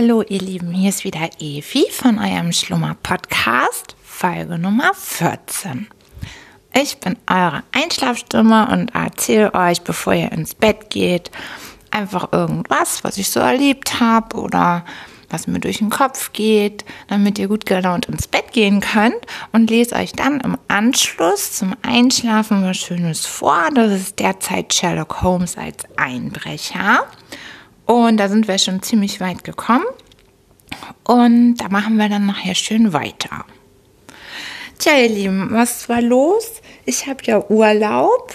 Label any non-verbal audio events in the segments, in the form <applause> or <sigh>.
Hallo ihr Lieben, hier ist wieder Evi von eurem Schlummer-Podcast, Folge Nummer 14. Ich bin eure Einschlafstimme und erzähle euch, bevor ihr ins Bett geht, einfach irgendwas, was ich so erlebt habe oder was mir durch den Kopf geht, damit ihr gut gelaunt ins Bett gehen könnt und lese euch dann im Anschluss zum Einschlafen was Schönes vor. Das ist derzeit Sherlock Holmes als Einbrecher. Und da sind wir schon ziemlich weit gekommen. Und da machen wir dann nachher schön weiter. Tja, ihr Lieben, was war los? Ich habe ja Urlaub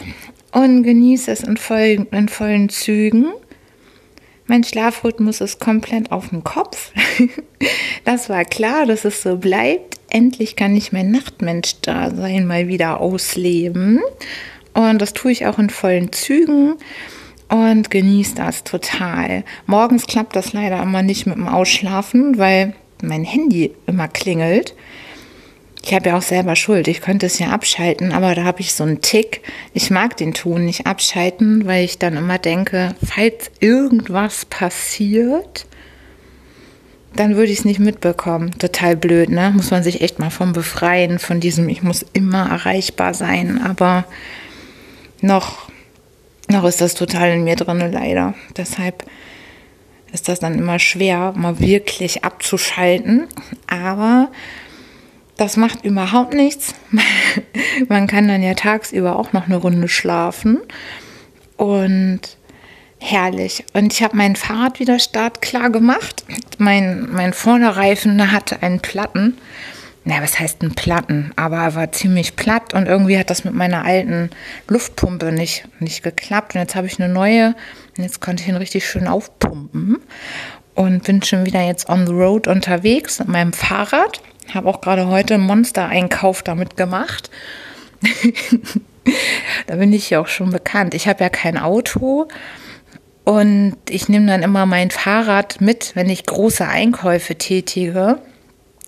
und genieße es in vollen, in vollen Zügen. Mein Schlafrhythmus ist komplett auf dem Kopf. <laughs> das war klar, dass es so bleibt. Endlich kann ich mein Nachtmensch-Dasein mal wieder ausleben. Und das tue ich auch in vollen Zügen und genieße das total. Morgens klappt das leider immer nicht mit dem Ausschlafen, weil mein Handy immer klingelt. Ich habe ja auch selber Schuld. Ich könnte es ja abschalten, aber da habe ich so einen Tick. Ich mag den Ton nicht abschalten, weil ich dann immer denke, falls irgendwas passiert, dann würde ich es nicht mitbekommen. Total blöd, ne? Muss man sich echt mal von befreien, von diesem, ich muss immer erreichbar sein. Aber noch noch ist das total in mir drin, leider. Deshalb ist das dann immer schwer, mal wirklich abzuschalten. Aber das macht überhaupt nichts. <laughs> Man kann dann ja tagsüber auch noch eine Runde schlafen. Und herrlich. Und ich habe mein Fahrrad wieder startklar gemacht. Mein, mein Vorderreifen hatte einen Platten na, was heißt ein Platten? Aber er war ziemlich platt und irgendwie hat das mit meiner alten Luftpumpe nicht, nicht geklappt. Und jetzt habe ich eine neue und jetzt konnte ich ihn richtig schön aufpumpen und bin schon wieder jetzt on the road unterwegs mit meinem Fahrrad. Habe auch gerade heute einen Monster-Einkauf damit gemacht. <laughs> da bin ich ja auch schon bekannt. Ich habe ja kein Auto und ich nehme dann immer mein Fahrrad mit, wenn ich große Einkäufe tätige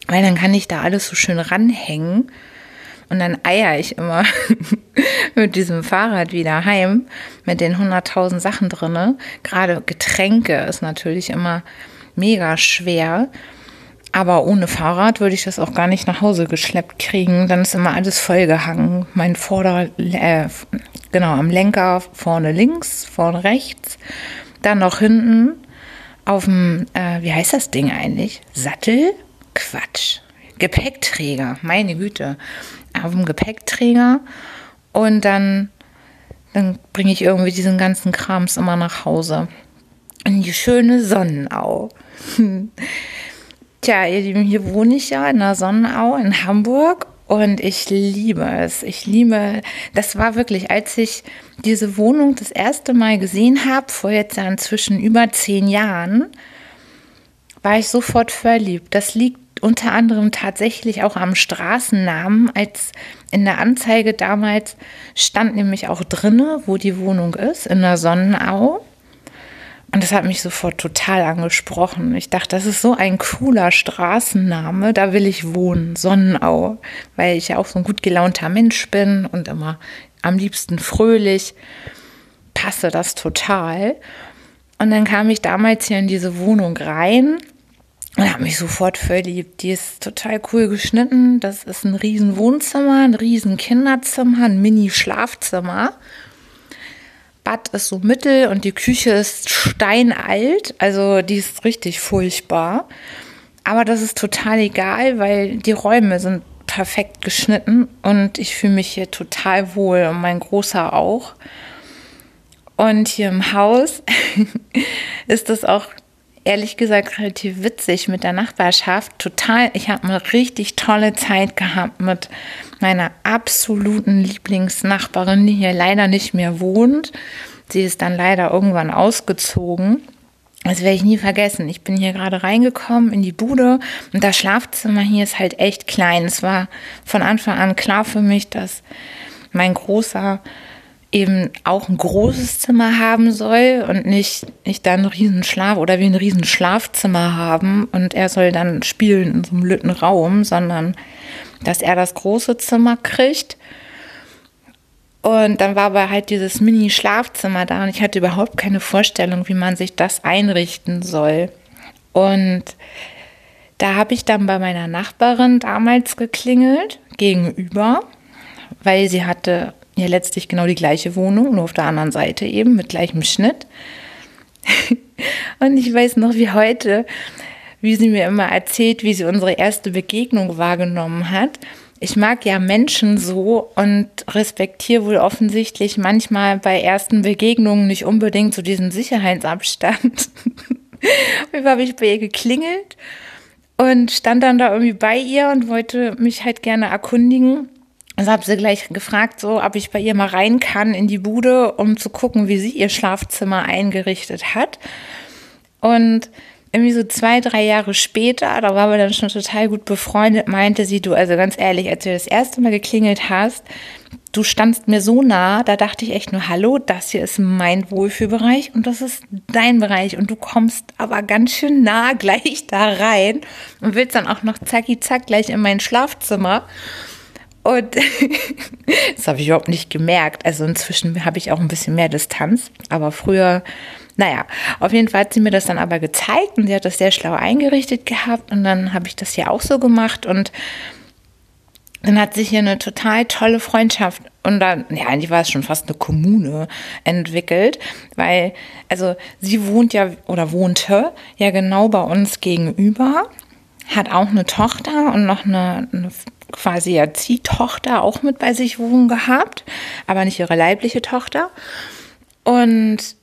weil dann kann ich da alles so schön ranhängen. Und dann eier ich immer <laughs> mit diesem Fahrrad wieder heim mit den 100.000 Sachen drinne. Gerade Getränke ist natürlich immer mega schwer. Aber ohne Fahrrad würde ich das auch gar nicht nach Hause geschleppt kriegen. Dann ist immer alles vollgehangen. Mein Vorder, äh, genau, am Lenker vorne links, vorne rechts. Dann noch hinten auf dem, äh, wie heißt das Ding eigentlich? Sattel? Quatsch. Gepäckträger, meine Güte. Auf dem Gepäckträger und dann, dann bringe ich irgendwie diesen ganzen Krams immer nach Hause. In die schöne Sonnenau. <laughs> Tja, ihr Lieben, hier wohne ich ja in der Sonnenau in Hamburg und ich liebe es. Ich liebe, das war wirklich, als ich diese Wohnung das erste Mal gesehen habe, vor jetzt ja inzwischen über zehn Jahren, war ich sofort verliebt. Das liegt unter anderem tatsächlich auch am Straßennamen, als in der Anzeige damals stand nämlich auch drinne, wo die Wohnung ist, in der Sonnenau. Und das hat mich sofort total angesprochen. Ich dachte, das ist so ein cooler Straßenname, da will ich wohnen, Sonnenau, weil ich ja auch so ein gut gelaunter Mensch bin und immer am liebsten fröhlich. Passe das total. Und dann kam ich damals hier in diese Wohnung rein und habe mich sofort verliebt. Die ist total cool geschnitten. Das ist ein riesen Wohnzimmer, ein riesen Kinderzimmer, ein Mini-Schlafzimmer. Bad ist so mittel und die Küche ist steinalt. Also die ist richtig furchtbar. Aber das ist total egal, weil die Räume sind perfekt geschnitten und ich fühle mich hier total wohl und mein Großer auch. Und hier im Haus <laughs> ist es auch ehrlich gesagt relativ witzig mit der Nachbarschaft. Total, ich habe eine richtig tolle Zeit gehabt mit meiner absoluten Lieblingsnachbarin, die hier leider nicht mehr wohnt. Sie ist dann leider irgendwann ausgezogen. Das werde ich nie vergessen. Ich bin hier gerade reingekommen in die Bude und das Schlafzimmer hier ist halt echt klein. Es war von Anfang an klar für mich, dass mein großer eben auch ein großes Zimmer haben soll und nicht, nicht dann ein Riesenschlaf oder wie ein Riesenschlafzimmer haben und er soll dann spielen in so einem lütten Raum, sondern dass er das große Zimmer kriegt. Und dann war aber halt dieses Mini-Schlafzimmer da und ich hatte überhaupt keine Vorstellung, wie man sich das einrichten soll. Und da habe ich dann bei meiner Nachbarin damals geklingelt, gegenüber, weil sie hatte ja letztlich genau die gleiche Wohnung, nur auf der anderen Seite eben, mit gleichem Schnitt. <laughs> Und ich weiß noch wie heute, wie sie mir immer erzählt, wie sie unsere erste Begegnung wahrgenommen hat. Ich mag ja Menschen so und respektiere wohl offensichtlich manchmal bei ersten Begegnungen nicht unbedingt so diesen Sicherheitsabstand. <laughs> Wie habe ich bei ihr geklingelt und stand dann da irgendwie bei ihr und wollte mich halt gerne erkundigen. Also habe sie gleich gefragt, so, ob ich bei ihr mal rein kann in die Bude, um zu gucken, wie sie ihr Schlafzimmer eingerichtet hat. Und irgendwie so zwei, drei Jahre später, da waren wir dann schon total gut befreundet, meinte sie, du, also ganz ehrlich, als du das erste Mal geklingelt hast, du standst mir so nah, da dachte ich echt nur, hallo, das hier ist mein Wohlfühlbereich und das ist dein Bereich und du kommst aber ganz schön nah gleich da rein und willst dann auch noch zacki zack gleich in mein Schlafzimmer. Und <laughs> das habe ich überhaupt nicht gemerkt. Also inzwischen habe ich auch ein bisschen mehr Distanz. Aber früher, naja, auf jeden Fall hat sie mir das dann aber gezeigt und sie hat das sehr schlau eingerichtet gehabt. Und dann habe ich das hier auch so gemacht. Und dann hat sich hier eine total tolle Freundschaft und dann, ja, eigentlich war es schon fast eine Kommune entwickelt, weil, also sie wohnt ja oder wohnte ja genau bei uns gegenüber, hat auch eine Tochter und noch eine, eine quasi Erziehtochter auch mit bei sich wohnen gehabt, aber nicht ihre leibliche Tochter. Und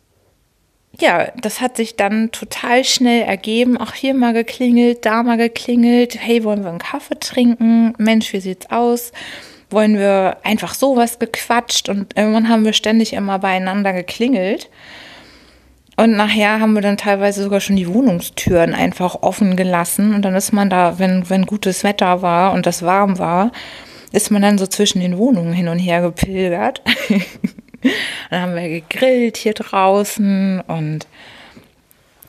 ja, das hat sich dann total schnell ergeben. Auch hier mal geklingelt, da mal geklingelt. Hey, wollen wir einen Kaffee trinken? Mensch, wie sieht's aus? Wollen wir einfach sowas gequatscht? Und irgendwann haben wir ständig immer beieinander geklingelt. Und nachher haben wir dann teilweise sogar schon die Wohnungstüren einfach offen gelassen. Und dann ist man da, wenn, wenn gutes Wetter war und das warm war, ist man dann so zwischen den Wohnungen hin und her gepilgert. <laughs> dann haben wir gegrillt hier draußen und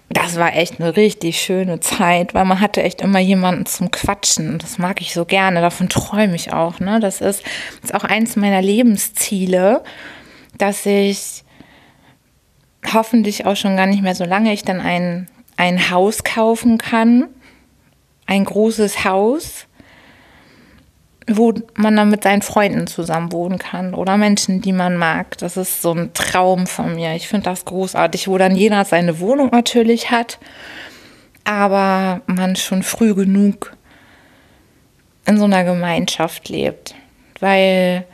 das war echt eine richtig schöne Zeit, weil man hatte echt immer jemanden zum Quatschen. Das mag ich so gerne, davon träume ich auch. Ne? Das ist, ist auch eins meiner Lebensziele, dass ich hoffentlich auch schon gar nicht mehr so lange ich dann ein, ein Haus kaufen kann, ein großes Haus, wo man dann mit seinen Freunden zusammen wohnen kann oder Menschen, die man mag. Das ist so ein Traum von mir. Ich finde das großartig, wo dann jeder seine Wohnung natürlich hat, aber man schon früh genug in so einer Gemeinschaft lebt. Weil,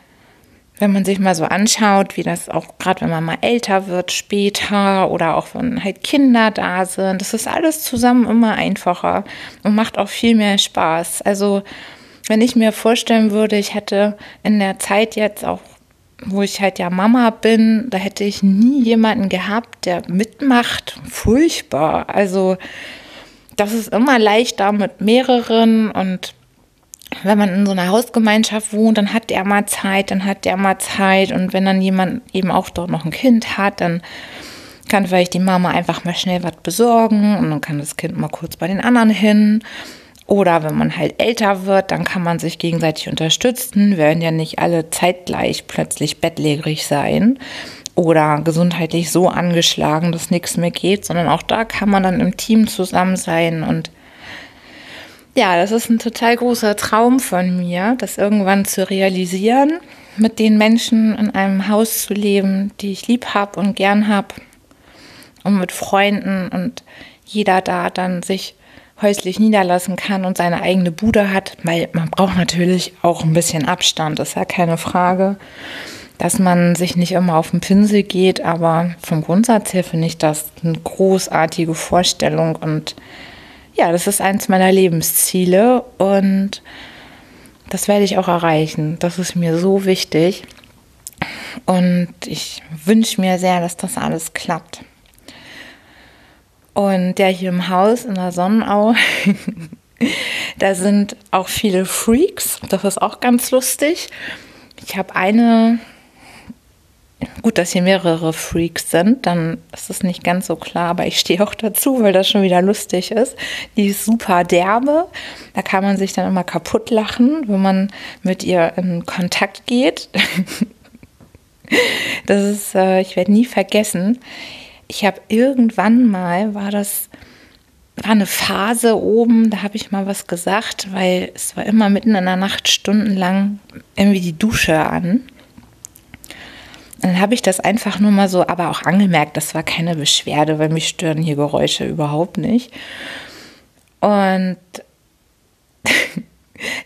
wenn man sich mal so anschaut, wie das auch gerade, wenn man mal älter wird später oder auch wenn halt Kinder da sind, das ist alles zusammen immer einfacher und macht auch viel mehr Spaß. Also, wenn ich mir vorstellen würde, ich hätte in der Zeit jetzt auch, wo ich halt ja Mama bin, da hätte ich nie jemanden gehabt, der mitmacht. Furchtbar. Also das ist immer leichter mit mehreren und wenn man in so einer Hausgemeinschaft wohnt, dann hat der mal Zeit, dann hat der mal Zeit. Und wenn dann jemand eben auch dort noch ein Kind hat, dann kann vielleicht die Mama einfach mal schnell was besorgen und dann kann das Kind mal kurz bei den anderen hin. Oder wenn man halt älter wird, dann kann man sich gegenseitig unterstützen, werden ja nicht alle zeitgleich plötzlich bettlägerig sein oder gesundheitlich so angeschlagen, dass nichts mehr geht, sondern auch da kann man dann im Team zusammen sein und ja, das ist ein total großer Traum von mir, das irgendwann zu realisieren, mit den Menschen in einem Haus zu leben, die ich lieb habe und gern habe und mit Freunden und jeder da dann sich häuslich niederlassen kann und seine eigene Bude hat, weil man braucht natürlich auch ein bisschen Abstand, ist ja keine Frage, dass man sich nicht immer auf den Pinsel geht, aber vom Grundsatz her finde ich das eine großartige Vorstellung und ja, das ist eins meiner Lebensziele und das werde ich auch erreichen. Das ist mir so wichtig und ich wünsche mir sehr, dass das alles klappt. Und der hier im Haus in der Sonnenau, <laughs> da sind auch viele Freaks. Das ist auch ganz lustig. Ich habe eine, gut, dass hier mehrere Freaks sind, dann ist es nicht ganz so klar, aber ich stehe auch dazu, weil das schon wieder lustig ist. Die ist super derbe. Da kann man sich dann immer kaputt lachen, wenn man mit ihr in Kontakt geht. <laughs> Das ist, äh, ich werde nie vergessen ich habe irgendwann mal, war das war eine Phase oben, da habe ich mal was gesagt, weil es war immer mitten in der Nacht stundenlang irgendwie die Dusche an. Dann habe ich das einfach nur mal so, aber auch angemerkt, das war keine Beschwerde, weil mich stören hier Geräusche überhaupt nicht. Und <laughs>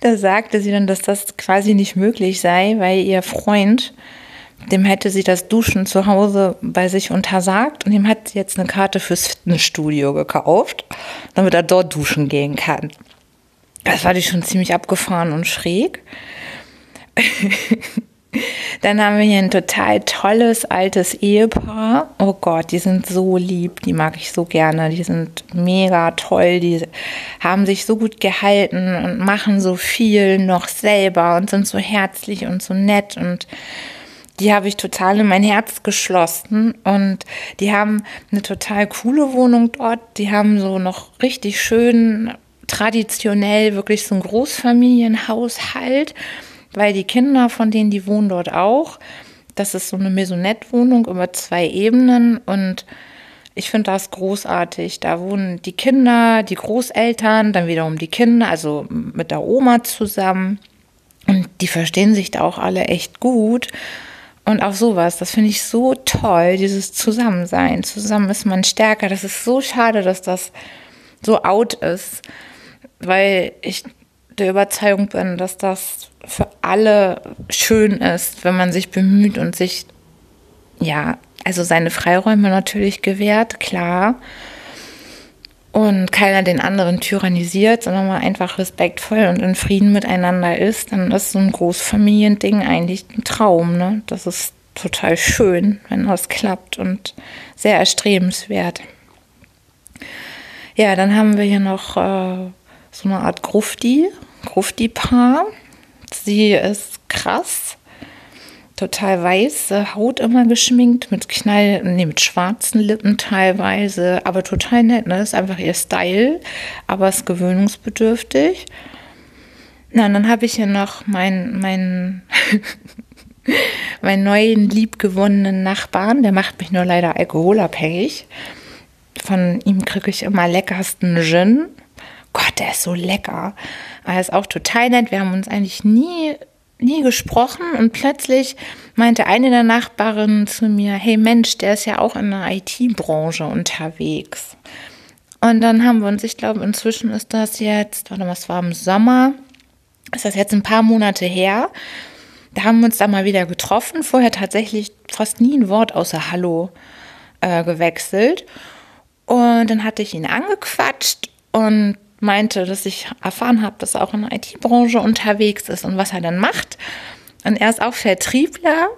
da sagte sie dann, dass das quasi nicht möglich sei, weil ihr Freund, dem hätte sie das Duschen zu Hause bei sich untersagt und ihm hat sie jetzt eine Karte fürs Fitnessstudio gekauft, damit er dort duschen gehen kann. Das war die schon ziemlich abgefahren und schräg. <laughs> Dann haben wir hier ein total tolles altes Ehepaar. Oh Gott, die sind so lieb, die mag ich so gerne. Die sind mega toll, die haben sich so gut gehalten und machen so viel noch selber und sind so herzlich und so nett und die habe ich total in mein Herz geschlossen und die haben eine total coole Wohnung dort. Die haben so noch richtig schön traditionell wirklich so ein Großfamilienhaushalt weil die Kinder von denen, die wohnen dort auch. Das ist so eine Maisonette-Wohnung über zwei Ebenen und ich finde das großartig. Da wohnen die Kinder, die Großeltern, dann wiederum die Kinder, also mit der Oma zusammen. Und die verstehen sich da auch alle echt gut. Und auch sowas, das finde ich so toll, dieses Zusammensein. Zusammen ist man stärker. Das ist so schade, dass das so out ist, weil ich der Überzeugung bin, dass das für alle schön ist, wenn man sich bemüht und sich, ja, also seine Freiräume natürlich gewährt, klar. Und keiner den anderen tyrannisiert, sondern man einfach respektvoll und in Frieden miteinander ist, dann ist so ein Großfamiliending eigentlich ein Traum. Ne? Das ist total schön, wenn das klappt und sehr erstrebenswert. Ja, dann haben wir hier noch äh, so eine Art Grufti, Grufti-Paar. Sie ist krass, total weiße Haut immer geschminkt, mit Knall, nee, mit schwarzen Lippen teilweise, aber total nett, ne? Das ist einfach ihr Style, aber ist gewöhnungsbedürftig. Na, und dann habe ich hier noch meinen, meinen, <laughs> meinen neuen liebgewonnenen Nachbarn, der macht mich nur leider alkoholabhängig. Von ihm kriege ich immer leckersten Gin Gott, der ist so lecker. Er ist auch total nett. Wir haben uns eigentlich nie, nie gesprochen und plötzlich meinte eine der Nachbarinnen zu mir, hey Mensch, der ist ja auch in der IT-Branche unterwegs. Und dann haben wir uns, ich glaube, inzwischen ist das jetzt, warte mal, es war im Sommer, ist das jetzt ein paar Monate her. Da haben wir uns da mal wieder getroffen. Vorher tatsächlich fast nie ein Wort außer Hallo äh, gewechselt. Und dann hatte ich ihn angequatscht und meinte, dass ich erfahren habe, dass er auch in der IT-Branche unterwegs ist und was er dann macht. Und er ist auch Vertriebler.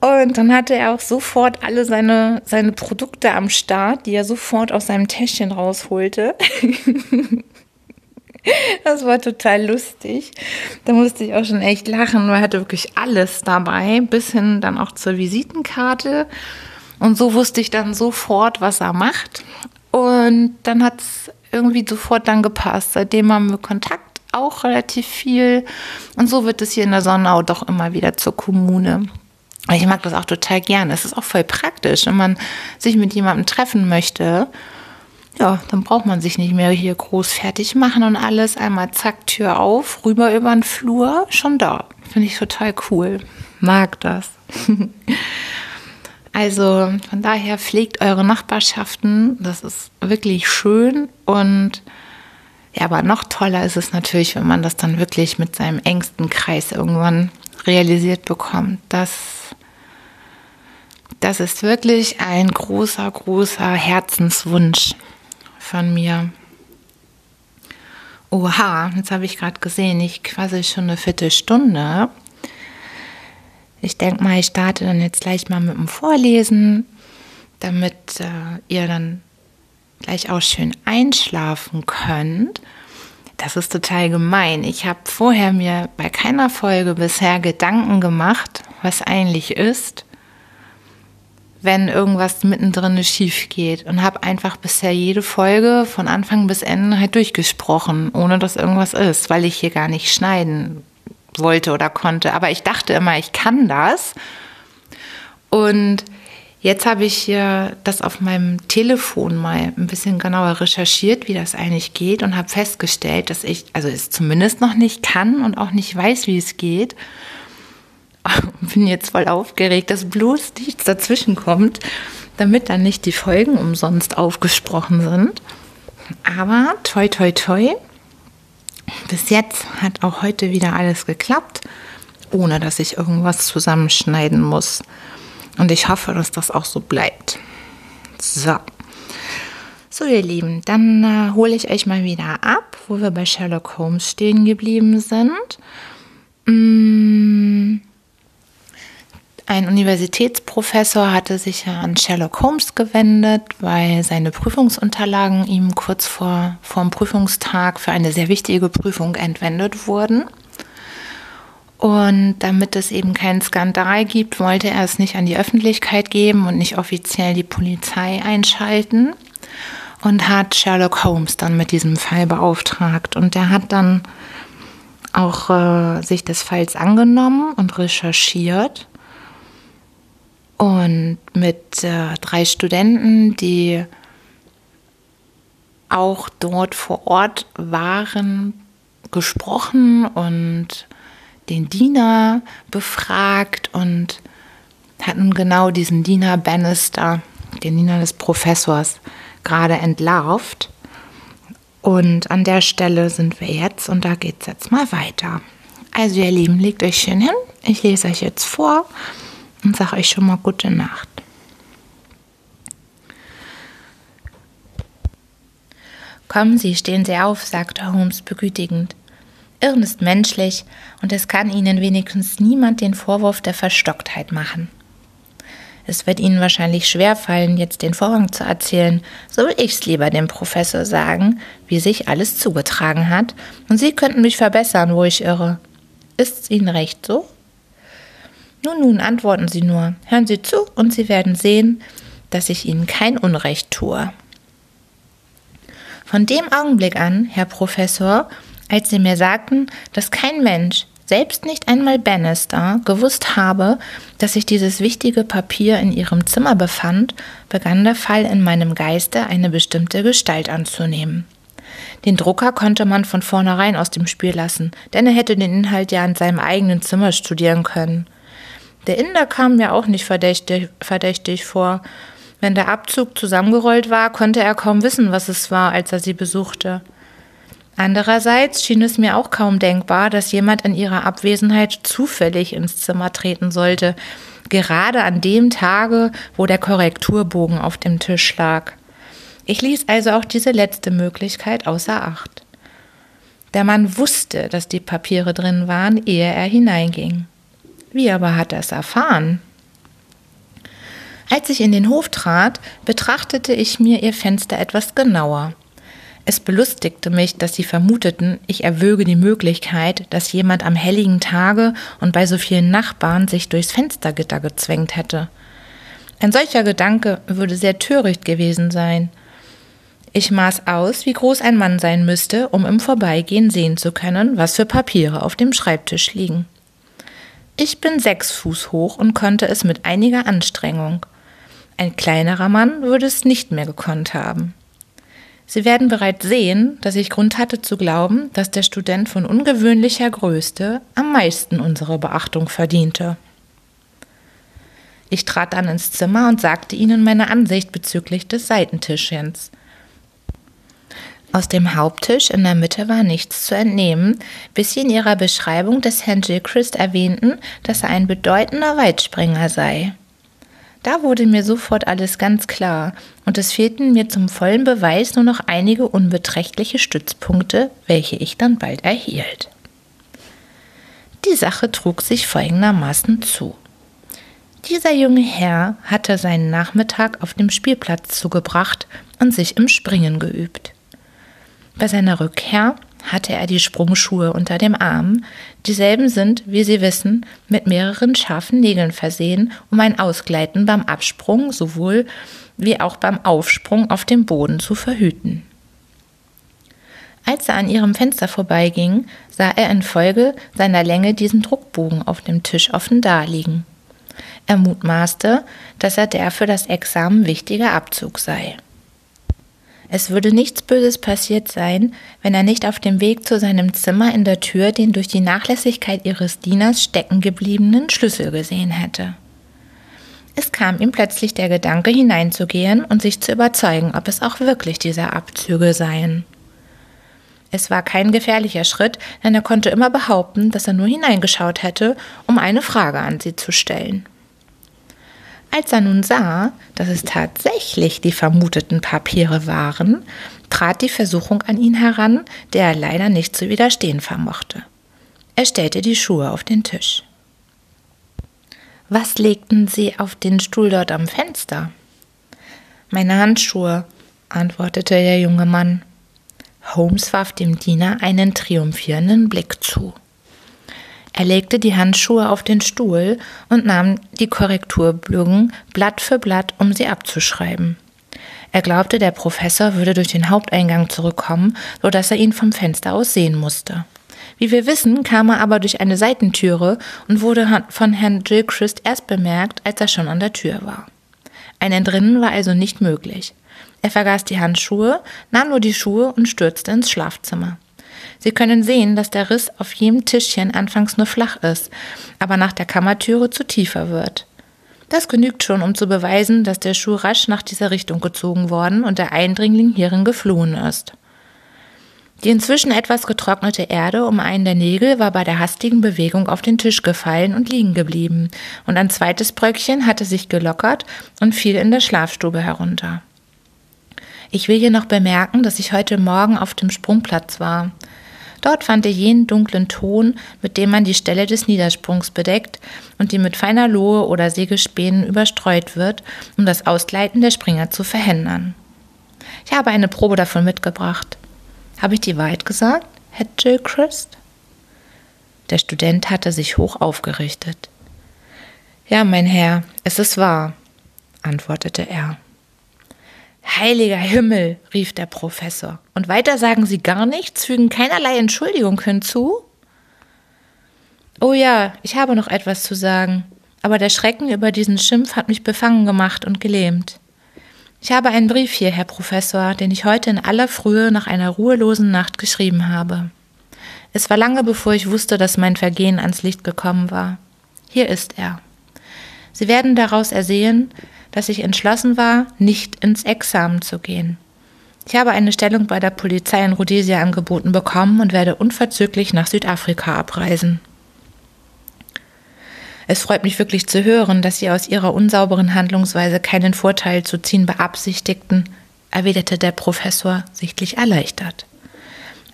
Und dann hatte er auch sofort alle seine, seine Produkte am Start, die er sofort aus seinem Täschchen rausholte. <laughs> das war total lustig. Da musste ich auch schon echt lachen, er hatte wirklich alles dabei, bis hin dann auch zur Visitenkarte. Und so wusste ich dann sofort, was er macht. Und dann hat es irgendwie sofort dann gepasst. Seitdem haben wir Kontakt auch relativ viel. Und so wird es hier in der Sonnau doch immer wieder zur Kommune. Ich mag das auch total gerne. Es ist auch voll praktisch, wenn man sich mit jemandem treffen möchte. Ja, dann braucht man sich nicht mehr hier groß fertig machen und alles. Einmal zack, Tür auf, rüber über den Flur, schon da. Finde ich total cool. Mag das. <laughs> Also von daher pflegt eure Nachbarschaften. Das ist wirklich schön. Und ja, aber noch toller ist es natürlich, wenn man das dann wirklich mit seinem engsten Kreis irgendwann realisiert bekommt. Das, das ist wirklich ein großer, großer Herzenswunsch von mir. Oha, jetzt habe ich gerade gesehen, ich quasi schon eine Viertelstunde. Ich denke mal, ich starte dann jetzt gleich mal mit dem Vorlesen, damit äh, ihr dann gleich auch schön einschlafen könnt. Das ist total gemein. Ich habe vorher mir bei keiner Folge bisher Gedanken gemacht, was eigentlich ist, wenn irgendwas mittendrin schief geht und habe einfach bisher jede Folge von Anfang bis Ende halt durchgesprochen, ohne dass irgendwas ist, weil ich hier gar nicht schneiden wollte oder konnte. Aber ich dachte immer, ich kann das. Und Jetzt habe ich hier das auf meinem Telefon mal ein bisschen genauer recherchiert, wie das eigentlich geht und habe festgestellt, dass ich, also es zumindest noch nicht kann und auch nicht weiß, wie es geht. <laughs> Bin jetzt voll aufgeregt, dass bloß nichts dazwischen kommt, damit dann nicht die Folgen umsonst aufgesprochen sind. Aber toi, toi, toi. Bis jetzt hat auch heute wieder alles geklappt, ohne dass ich irgendwas zusammenschneiden muss. Und ich hoffe, dass das auch so bleibt. So. So, ihr Lieben, dann äh, hole ich euch mal wieder ab, wo wir bei Sherlock Holmes stehen geblieben sind. Mm. Ein Universitätsprofessor hatte sich ja an Sherlock Holmes gewendet, weil seine Prüfungsunterlagen ihm kurz vor, dem Prüfungstag für eine sehr wichtige Prüfung entwendet wurden. Und damit es eben keinen Skandal gibt, wollte er es nicht an die Öffentlichkeit geben und nicht offiziell die Polizei einschalten und hat Sherlock Holmes dann mit diesem Fall beauftragt. Und der hat dann auch äh, sich des Falls angenommen und recherchiert und mit äh, drei Studenten, die auch dort vor Ort waren, gesprochen und den Diener befragt und hatten genau diesen Diener Bannister, den Diener des Professors, gerade entlarvt. Und an der Stelle sind wir jetzt und da geht es jetzt mal weiter. Also ihr Lieben, legt euch schön hin. Ich lese euch jetzt vor und sage euch schon mal gute Nacht. Kommen Sie, stehen Sie auf, sagte Holmes begütigend. Irren ist menschlich und es kann Ihnen wenigstens niemand den Vorwurf der Verstocktheit machen. Es wird Ihnen wahrscheinlich schwerfallen, jetzt den Vorhang zu erzählen, so will ich's lieber dem Professor sagen, wie sich alles zugetragen hat, und Sie könnten mich verbessern, wo ich irre. Ist's Ihnen recht so? Nun, nun, antworten Sie nur, hören Sie zu, und Sie werden sehen, dass ich Ihnen kein Unrecht tue. Von dem Augenblick an, Herr Professor, als sie mir sagten, dass kein Mensch, selbst nicht einmal Bannister, gewusst habe, dass sich dieses wichtige Papier in ihrem Zimmer befand, begann der Fall in meinem Geiste eine bestimmte Gestalt anzunehmen. Den Drucker konnte man von vornherein aus dem Spiel lassen, denn er hätte den Inhalt ja in seinem eigenen Zimmer studieren können. Der Inder kam mir auch nicht verdächtig, verdächtig vor. Wenn der Abzug zusammengerollt war, konnte er kaum wissen, was es war, als er sie besuchte. Andererseits schien es mir auch kaum denkbar, dass jemand in ihrer Abwesenheit zufällig ins Zimmer treten sollte, gerade an dem Tage, wo der Korrekturbogen auf dem Tisch lag. Ich ließ also auch diese letzte Möglichkeit außer Acht. Der Mann wusste, dass die Papiere drin waren, ehe er hineinging. Wie aber hat er es erfahren? Als ich in den Hof trat, betrachtete ich mir ihr Fenster etwas genauer. Es belustigte mich, dass sie vermuteten, ich erwöge die Möglichkeit, dass jemand am helligen Tage und bei so vielen Nachbarn sich durchs Fenstergitter gezwängt hätte. Ein solcher Gedanke würde sehr töricht gewesen sein. Ich maß aus, wie groß ein Mann sein müsste, um im Vorbeigehen sehen zu können, was für Papiere auf dem Schreibtisch liegen. Ich bin sechs Fuß hoch und konnte es mit einiger Anstrengung. Ein kleinerer Mann würde es nicht mehr gekonnt haben. Sie werden bereits sehen, dass ich Grund hatte zu glauben, dass der Student von ungewöhnlicher Größe am meisten unsere Beachtung verdiente. Ich trat dann ins Zimmer und sagte ihnen meine Ansicht bezüglich des Seitentischchens. Aus dem Haupttisch in der Mitte war nichts zu entnehmen, bis sie in ihrer Beschreibung des Herrn Gilchrist erwähnten, dass er ein bedeutender Weitspringer sei. Da wurde mir sofort alles ganz klar, und es fehlten mir zum vollen Beweis nur noch einige unbeträchtliche Stützpunkte, welche ich dann bald erhielt. Die Sache trug sich folgendermaßen zu. Dieser junge Herr hatte seinen Nachmittag auf dem Spielplatz zugebracht und sich im Springen geübt. Bei seiner Rückkehr hatte er die Sprungschuhe unter dem Arm. Dieselben sind, wie Sie wissen, mit mehreren scharfen Nägeln versehen, um ein Ausgleiten beim Absprung sowohl wie auch beim Aufsprung auf dem Boden zu verhüten. Als er an ihrem Fenster vorbeiging, sah er infolge seiner Länge diesen Druckbogen auf dem Tisch offen daliegen. Er mutmaßte, dass er der für das Examen wichtige Abzug sei. Es würde nichts Böses passiert sein, wenn er nicht auf dem Weg zu seinem Zimmer in der Tür den durch die Nachlässigkeit ihres Dieners stecken gebliebenen Schlüssel gesehen hätte. Es kam ihm plötzlich der Gedanke, hineinzugehen und sich zu überzeugen, ob es auch wirklich diese Abzüge seien. Es war kein gefährlicher Schritt, denn er konnte immer behaupten, dass er nur hineingeschaut hätte, um eine Frage an sie zu stellen. Als er nun sah, dass es tatsächlich die vermuteten Papiere waren, trat die Versuchung an ihn heran, der er leider nicht zu widerstehen vermochte. Er stellte die Schuhe auf den Tisch. Was legten Sie auf den Stuhl dort am Fenster? Meine Handschuhe, antwortete der junge Mann. Holmes warf dem Diener einen triumphierenden Blick zu. Er legte die Handschuhe auf den Stuhl und nahm die Korrekturbögen Blatt für Blatt, um sie abzuschreiben. Er glaubte, der Professor würde durch den Haupteingang zurückkommen, so dass er ihn vom Fenster aus sehen musste. Wie wir wissen, kam er aber durch eine Seitentüre und wurde von Herrn Gilchrist erst bemerkt, als er schon an der Tür war. Ein Entrinnen war also nicht möglich. Er vergaß die Handschuhe, nahm nur die Schuhe und stürzte ins Schlafzimmer. Sie können sehen, dass der Riss auf jedem Tischchen anfangs nur flach ist, aber nach der Kammertüre zu tiefer wird. Das genügt schon, um zu beweisen, dass der Schuh rasch nach dieser Richtung gezogen worden und der Eindringling hierin geflohen ist. Die inzwischen etwas getrocknete Erde um einen der Nägel war bei der hastigen Bewegung auf den Tisch gefallen und liegen geblieben, und ein zweites Bröckchen hatte sich gelockert und fiel in der Schlafstube herunter. Ich will hier noch bemerken, dass ich heute Morgen auf dem Sprungplatz war. Dort fand ich jenen dunklen Ton, mit dem man die Stelle des Niedersprungs bedeckt und die mit feiner Lohe oder Sägespänen überstreut wird, um das Ausgleiten der Springer zu verhindern. Ich habe eine Probe davon mitgebracht. Habe ich die Wahrheit gesagt, Herr Gilchrist? Der Student hatte sich hoch aufgerichtet. Ja, mein Herr, es ist wahr, antwortete er. Heiliger Himmel, rief der Professor. Und weiter sagen Sie gar nichts, fügen keinerlei Entschuldigung hinzu? Oh ja, ich habe noch etwas zu sagen, aber der Schrecken über diesen Schimpf hat mich befangen gemacht und gelähmt. Ich habe einen Brief hier, Herr Professor, den ich heute in aller Frühe nach einer ruhelosen Nacht geschrieben habe. Es war lange bevor ich wusste, dass mein Vergehen ans Licht gekommen war. Hier ist er. Sie werden daraus ersehen, dass ich entschlossen war, nicht ins Examen zu gehen. Ich habe eine Stellung bei der Polizei in Rhodesia angeboten bekommen und werde unverzüglich nach Südafrika abreisen. Es freut mich wirklich zu hören, dass Sie aus Ihrer unsauberen Handlungsweise keinen Vorteil zu ziehen beabsichtigten, erwiderte der Professor sichtlich erleichtert.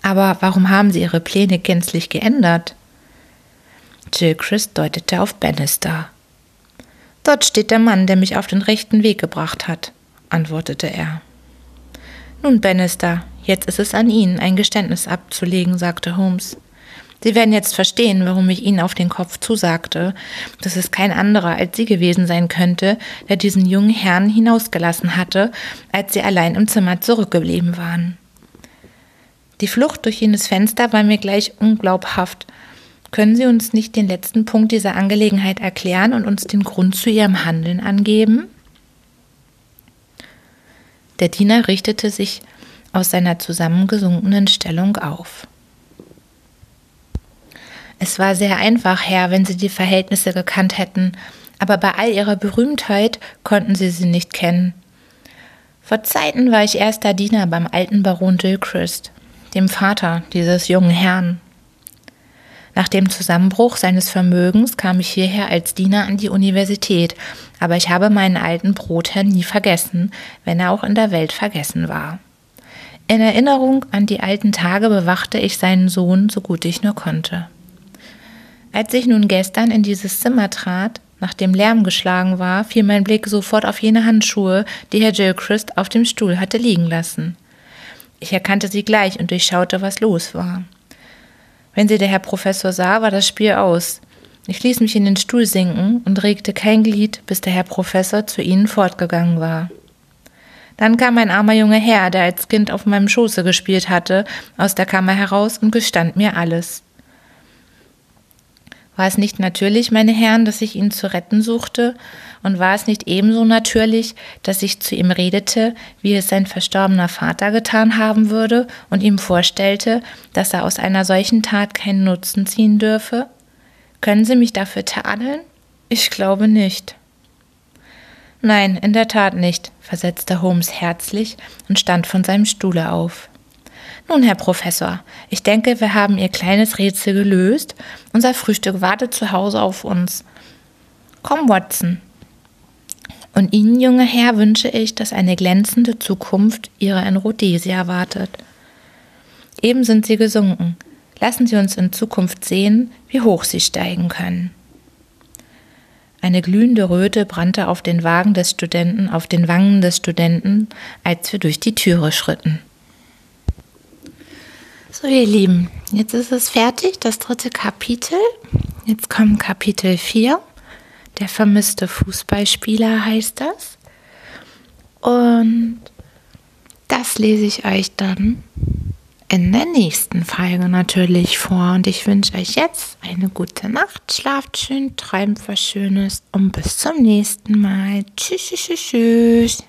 Aber warum haben Sie Ihre Pläne gänzlich geändert? Gilchrist deutete auf Bannister. Dort steht der Mann, der mich auf den rechten Weg gebracht hat, antwortete er. Nun, Bannister, jetzt ist es an Ihnen, ein Geständnis abzulegen, sagte Holmes. Sie werden jetzt verstehen, warum ich Ihnen auf den Kopf zusagte, dass es kein anderer als Sie gewesen sein könnte, der diesen jungen Herrn hinausgelassen hatte, als Sie allein im Zimmer zurückgeblieben waren. Die Flucht durch jenes Fenster war mir gleich unglaubhaft, können Sie uns nicht den letzten Punkt dieser Angelegenheit erklären und uns den Grund zu Ihrem Handeln angeben? Der Diener richtete sich aus seiner zusammengesunkenen Stellung auf. Es war sehr einfach, Herr, wenn Sie die Verhältnisse gekannt hätten, aber bei all Ihrer Berühmtheit konnten Sie sie nicht kennen. Vor Zeiten war ich erster Diener beim alten Baron Gilchrist, dem Vater dieses jungen Herrn. Nach dem Zusammenbruch seines Vermögens kam ich hierher als Diener an die Universität, aber ich habe meinen alten Brotherrn nie vergessen, wenn er auch in der Welt vergessen war. In Erinnerung an die alten Tage bewachte ich seinen Sohn so gut ich nur konnte. Als ich nun gestern in dieses Zimmer trat, nachdem Lärm geschlagen war, fiel mein Blick sofort auf jene Handschuhe, die Herr Gilchrist auf dem Stuhl hatte liegen lassen. Ich erkannte sie gleich und durchschaute, was los war. Wenn sie der Herr Professor sah, war das Spiel aus. Ich ließ mich in den Stuhl sinken und regte kein Glied, bis der Herr Professor zu ihnen fortgegangen war. Dann kam ein armer junger Herr, der als Kind auf meinem Schoße gespielt hatte, aus der Kammer heraus und gestand mir alles. War es nicht natürlich, meine Herren, dass ich ihn zu retten suchte? Und war es nicht ebenso natürlich, dass ich zu ihm redete, wie es sein verstorbener Vater getan haben würde und ihm vorstellte, dass er aus einer solchen Tat keinen Nutzen ziehen dürfe? Können Sie mich dafür tadeln? Ich glaube nicht. Nein, in der Tat nicht, versetzte Holmes herzlich und stand von seinem Stuhle auf. Nun, Herr Professor, ich denke, wir haben Ihr kleines Rätsel gelöst. Unser Frühstück wartet zu Hause auf uns. Komm, Watson. Und Ihnen, junger Herr, wünsche ich, dass eine glänzende Zukunft Ihrer in Rhodesia wartet. Eben sind Sie gesunken. Lassen Sie uns in Zukunft sehen, wie hoch Sie steigen können. Eine glühende Röte brannte auf den Wagen des Studenten, auf den Wangen des Studenten, als wir durch die Türe schritten. So, ihr Lieben, jetzt ist es fertig, das dritte Kapitel. Jetzt kommt Kapitel 4. Der vermisste Fußballspieler heißt das. Und das lese ich euch dann in der nächsten Folge natürlich vor. Und ich wünsche euch jetzt eine gute Nacht, schlaft schön, träumt was Schönes und bis zum nächsten Mal. Tschüss, tschüss, tschüss.